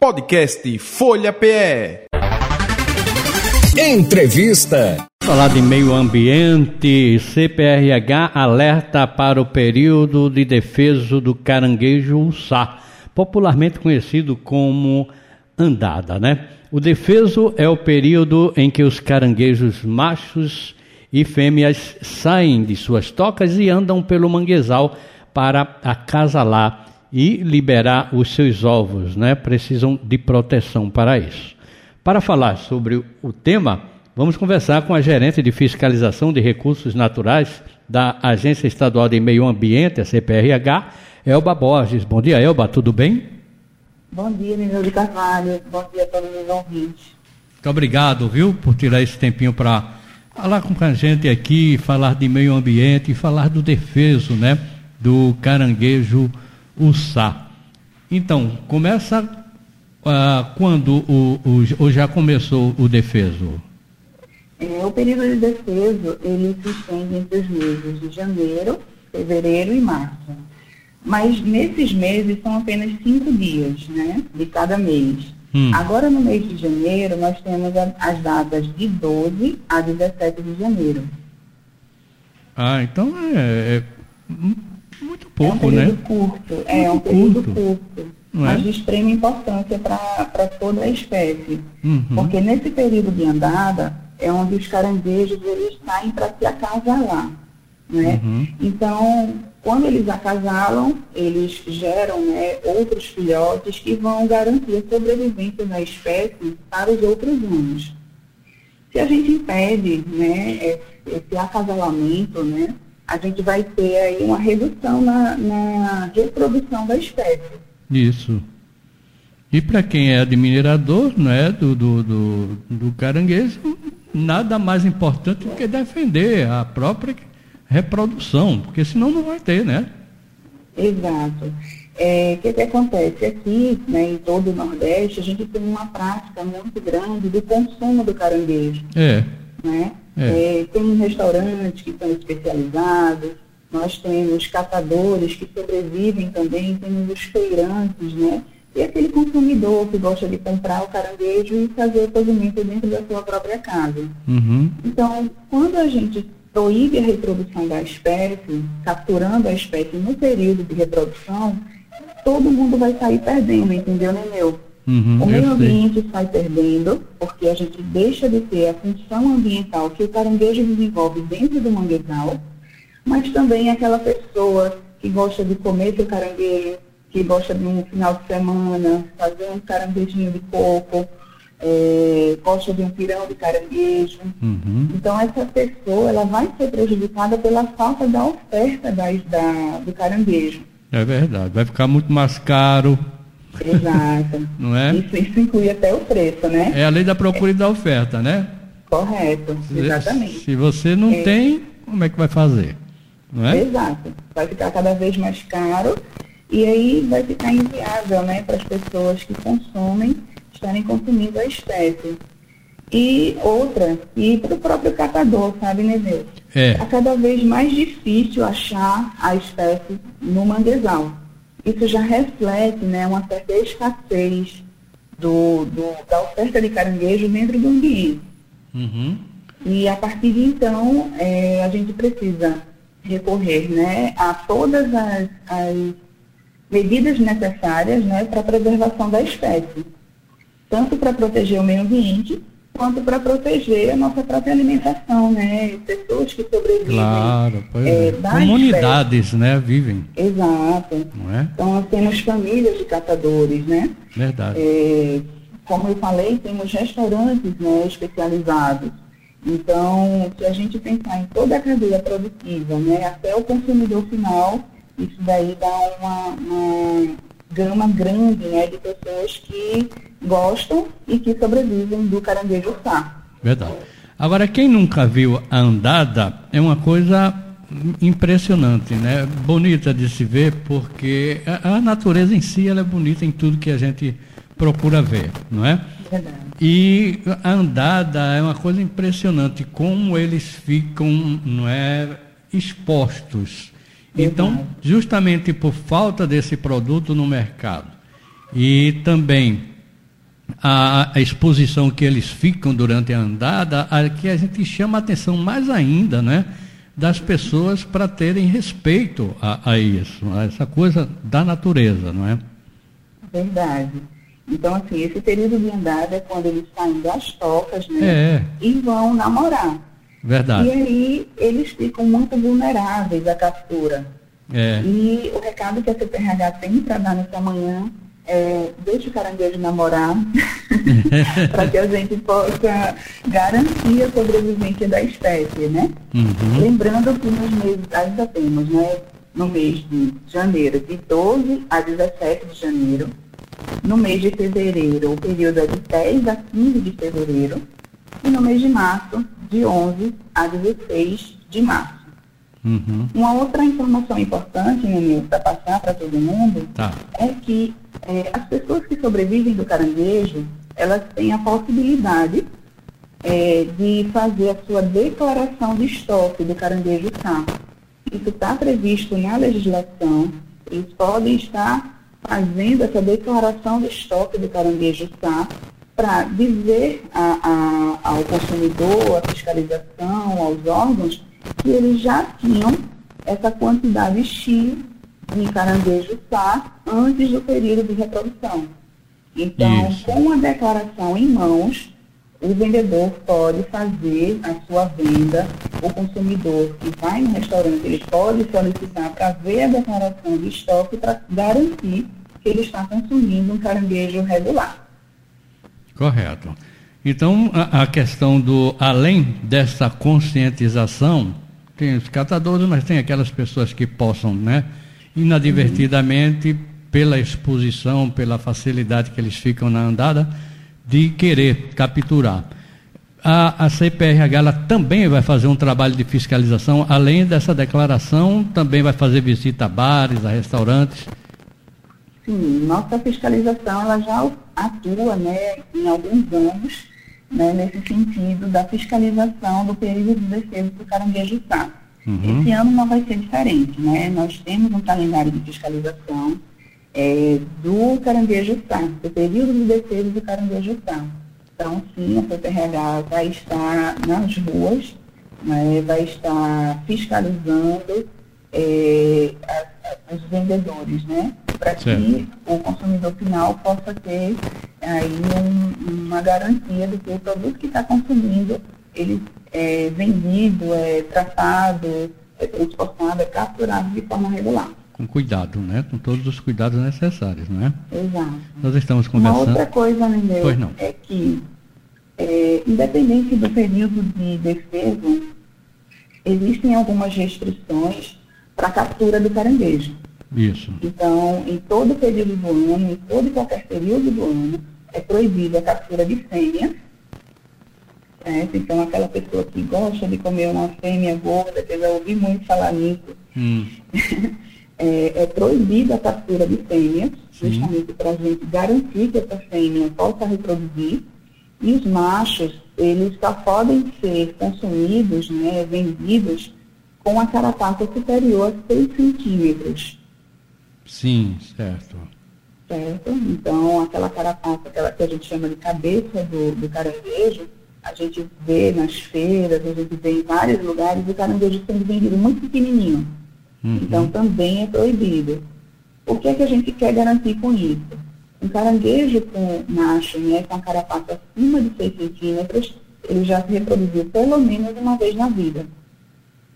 Podcast Folha PE. Entrevista. Falar de meio ambiente, CPRH alerta para o período de defesa do caranguejo uçá, popularmente conhecido como andada, né? O defeso é o período em que os caranguejos machos e fêmeas saem de suas tocas e andam pelo manguezal para acasalar e liberar os seus ovos, né? Precisam de proteção para isso. Para falar sobre o tema, vamos conversar com a gerente de fiscalização de recursos naturais da Agência Estadual de Meio Ambiente, a CPRH, Elba Borges. Bom dia, Elba, tudo bem? Bom dia, Nino de Carvalho. Bom dia a todos os ouvintes. Muito obrigado, viu, por tirar esse tempinho para falar com a gente aqui, falar de meio ambiente e falar do defeso, né, do caranguejo Uçá. Então, começa uh, quando o, o, o, já começou o defeso? É, o período de defeso, ele se estende entre os meses de janeiro, fevereiro e março. Mas nesses meses são apenas cinco dias, né, de cada mês. Hum. Agora, no mês de janeiro, nós temos a, as datas de 12 a 17 de janeiro. Ah, então é, é muito pouco, é um período né? curto, é, um período curto, curto mas é? de extrema importância para toda a espécie. Uhum. Porque nesse período de andada é onde os caranguejos eles saem para se acasalar. Né? Uhum. Então, quando eles acasalam, eles geram né, outros filhotes que vão garantir a sobrevivência da espécie para os outros anos. Se a gente impede né, esse acasalamento, né, a gente vai ter aí uma redução na, na reprodução da espécie. Isso. E para quem é admirador né, do, do, do, do, caranguejo, nada mais importante do que defender a própria reprodução, porque senão não vai ter, né? Exato. O é, que, que acontece? Aqui, né, em todo o Nordeste, a gente tem uma prática muito grande do consumo do caranguejo. É. Né? É. É, tem restaurantes que são especializados, nós temos catadores que sobrevivem também, temos os feirantes, né? E aquele consumidor que gosta de comprar o caranguejo e fazer o cozimento dentro da sua própria casa. Uhum. Então, quando a gente proíbe a reprodução da espécie, capturando a espécie no período de reprodução, todo mundo vai sair perdendo, entendeu, né, meu? Uhum, o meio ambiente sai perdendo, porque a gente deixa de ter a função ambiental que o caranguejo desenvolve dentro do manguezal, mas também aquela pessoa que gosta de comer seu caranguejo, que gosta de um final de semana fazer um caranguejinho de coco, é, gosta de um pirão de caranguejo. Uhum. Então essa pessoa ela vai ser prejudicada pela falta da oferta da, da, do caranguejo. É verdade, vai ficar muito mais caro Exato. Não é? Isso, isso inclui até o preço, né? É a lei da procura é. e da oferta, né? Correto, exatamente. Se você não é. tem, como é que vai fazer? Não é? Exato. Vai ficar cada vez mais caro e aí vai ficar inviável né, para as pessoas que consomem estarem consumindo a espécie. E outra, e para o próprio catador, sabe, Neveu? É. é cada vez mais difícil achar a espécie no manguezal isso já reflete né, uma certa escassez do, do, da oferta de caranguejo dentro do ambiente. Uhum. E a partir de então, é, a gente precisa recorrer né, a todas as, as medidas necessárias né, para a preservação da espécie, tanto para proteger o meio ambiente, quanto para proteger a nossa própria alimentação, né? Pessoas que sobrevivem. Claro, pois é, é. Comunidades, espécies. né? Vivem. Exato. É? Então nós temos famílias de catadores, né? Verdade. É, como eu falei, temos restaurantes né, especializados. Então, se a gente pensar em toda a cadeia produtiva, né, até o consumidor final, isso daí dá uma, uma gama grande né, de pessoas que gostam e que sobrevivem do caranguejo sá. Verdade. Agora, quem nunca viu a andada é uma coisa impressionante, né? Bonita de se ver, porque a, a natureza em si ela é bonita em tudo que a gente procura ver, não é? Verdade. E a andada é uma coisa impressionante, como eles ficam, não é, expostos. Então, justamente por falta desse produto no mercado e também a, a, exposição que eles ficam durante a andada, que a gente chama a atenção mais ainda, né? Das pessoas para terem respeito a, a, isso, a essa coisa da natureza, não é? Verdade. Então, assim, esse período de andada é quando eles saem das tocas, né? É. E vão namorar. Verdade. E aí eles ficam muito vulneráveis à captura. É. E o recado que a CPRH tem para dar nessa manhã é, deixe o caranguejo namorar, para que a gente possa garantir a sobrevivência da espécie, né? Uhum. Lembrando que nos meses, ainda temos, né? No mês de janeiro, de 12 a 17 de janeiro. No mês de fevereiro, o período é de 10 a 15 de fevereiro. E no mês de março, de 11 a 16 de março. Uhum. Uma outra informação importante, Nenê, para passar para todo mundo, tá. é que é, as pessoas que sobrevivem do caranguejo, elas têm a possibilidade é, de fazer a sua declaração de estoque do caranguejo sapo. Isso está previsto na legislação, eles podem estar fazendo essa declaração de estoque do caranguejo sapo para dizer a, a, ao consumidor, à fiscalização, aos órgãos, que eles já tinham essa quantidade X de caranguejo sá antes do período de reprodução. Então, Isso. com a declaração em mãos, o vendedor pode fazer a sua venda, o consumidor que vai no restaurante, ele pode solicitar para ver a declaração de estoque para garantir que ele está consumindo um caranguejo regular. Correto. Então, a, a questão do, além dessa conscientização, tem os catadores, mas tem aquelas pessoas que possam, né, inadvertidamente, pela exposição, pela facilidade que eles ficam na andada, de querer capturar. A, a CPRH também vai fazer um trabalho de fiscalização, além dessa declaração, também vai fazer visita a bares, a restaurantes. Sim, nossa fiscalização ela já atua né, em alguns anos né, nesse sentido da fiscalização do período de defesa do caranguejo sapo. Uhum. Esse ano não vai ser diferente, né? Nós temos um calendário de fiscalização é, do caranguejo sapo, do período de defesa do caranguejo sapo. Então, sim, a PPRH vai estar nas ruas, né, vai estar fiscalizando é, os vendedores, né? Para que o consumidor final possa ter aí um, uma garantia de que o produto que está consumindo, ele é vendido, é tratado, é transportado, é capturado de forma regular. Com cuidado, né? Com todos os cuidados necessários, não é? Exato. Nós estamos conversando. Uma outra coisa, Nenê, é que, é, independente do período de defesa, existem algumas restrições para a captura do caranguejo. Isso. Então, em todo período do ano, em todo e qualquer período do ano, é proibida a captura de fêmeas. Certo? Então, aquela pessoa que gosta de comer uma fêmea gorda, que eu já ouvi muito falar nisso, hum. é, é, proibida a captura de fêmeas, justamente para a gente garantir que essa fêmea possa reproduzir. E os machos, eles só podem ser consumidos, né, vendidos, com a carapaça superior a 6 centímetros. Sim, certo. Certo? Então, aquela carapaça, aquela que a gente chama de cabeça do, do caranguejo, a gente vê nas feiras, a gente vê em vários lugares o caranguejo sendo vendido muito pequenininho. Uhum. Então, também é proibido. O que é que a gente quer garantir com isso? Um caranguejo com macho, né, com a carapaça acima de 6 centímetros, ele já se reproduziu pelo menos uma vez na vida.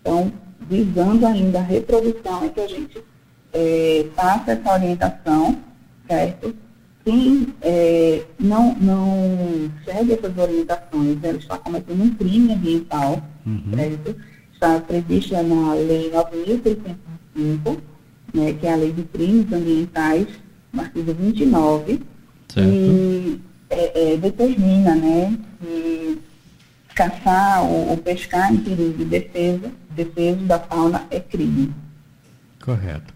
Então, visando ainda a reprodução, é que a gente é, passa essa orientação, certo? Quem é, não, não segue essas orientações, ela está cometendo um crime ambiental, uhum. certo? Está prevista na Lei 9.605, né, que é a Lei de Crimes Ambientais, artigo 29, certo. e é, é, determina né, que caçar ou, ou pescar em período de defesa, defesa da fauna é crime. Correto.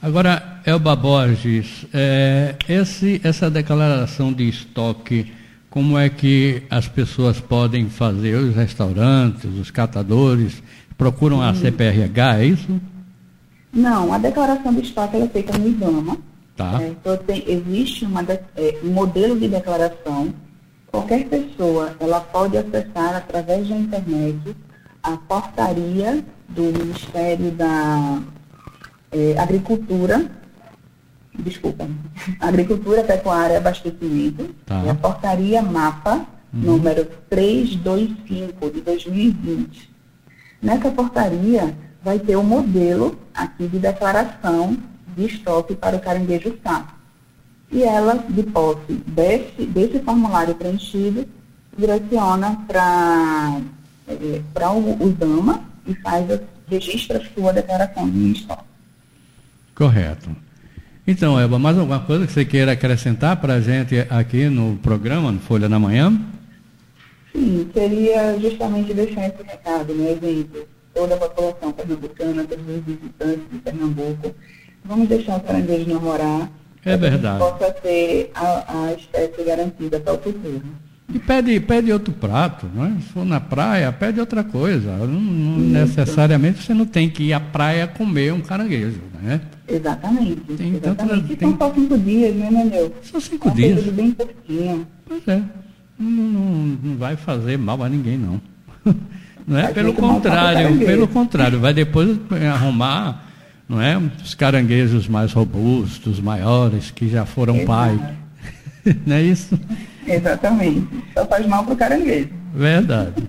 Agora, Elba Borges, é, esse, essa declaração de estoque, como é que as pessoas podem fazer? Os restaurantes, os catadores, procuram a CPRH, é isso? Não, a declaração de estoque é feita no IBAMA, Tá. É, então, tem, existe uma, é, um modelo de declaração. Qualquer pessoa ela pode acessar através da internet a portaria do Ministério da é, Agricultura, desculpa, Agricultura, Pecuária e Abastecimento, tá. é a portaria MAPA, uhum. número 325 de 2020. Nessa portaria vai ter o um modelo aqui de declaração de estoque para o caranguejo sapo. E ela, de posse desse, desse formulário preenchido, direciona para é, o, o DAMA e faz a, registra a sua declaração de estoque. Correto. Então, Elba, mais alguma coisa que você queira acrescentar para a gente aqui no programa, no Folha da Manhã? Sim, seria justamente deixar esse recado, né, gente? Toda a população pernambucana, todos os visitantes de Pernambuco, vamos deixar o caranguejo namorar. É verdade. possa ter a, a espécie garantida para o futuro. E pede, pede outro prato, não é? Se for na praia, pede outra coisa. Não, não necessariamente você não tem que ir à praia comer um caranguejo, né? Exatamente. Tem, exatamente. Tanto, tem... São só cinco dias, né, Manel? São cinco dias. bem curtinho. Pois é. Não, não, não, vai fazer mal a ninguém, não. Não é? Pelo contrário, pelo contrário, vai depois arrumar não é? Os caranguejos mais robustos, maiores, que já foram Exato. pai. não é isso? Exatamente. Só faz mal para o caranguejo. Verdade.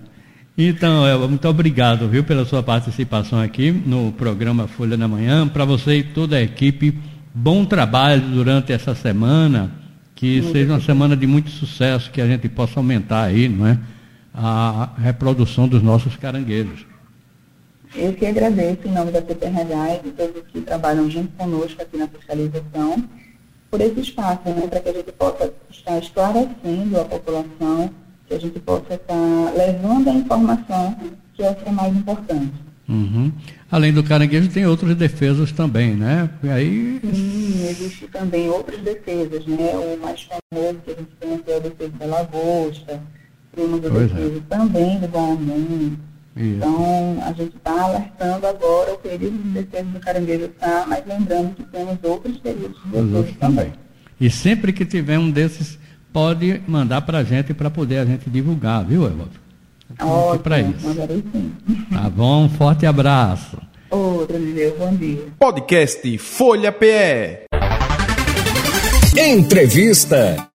Então, Elba, muito obrigado, viu, pela sua participação aqui no programa Folha da Manhã. Para você e toda a equipe, bom trabalho durante essa semana. Que muito seja uma semana de muito sucesso, que a gente possa aumentar aí, não é? A reprodução dos nossos caranguejos. Eu que agradeço em nome da PPRH e de todos que trabalham junto conosco aqui na fiscalização por esse espaço, né, para que a gente possa estar esclarecendo a população, que a gente possa estar levando a informação que é o é mais importante. Uhum. Além do caranguejo, tem outras defesas também, né? E aí... Sim, existe também outras defesas, né? O mais famoso que a gente tem é a defesa da lagosta, temos é. defesa é. também do então, a gente está alertando agora o período de defesa do caranguejo está, mas lembrando que temos outros períodos de defesa também. E sempre que tiver um desses, pode mandar para a gente para poder a gente divulgar, viu, Evandro? Ótimo, para isso. sim. Tá bom, forte abraço. Outro, meu, bom dia. Podcast Folha PE. Entrevista.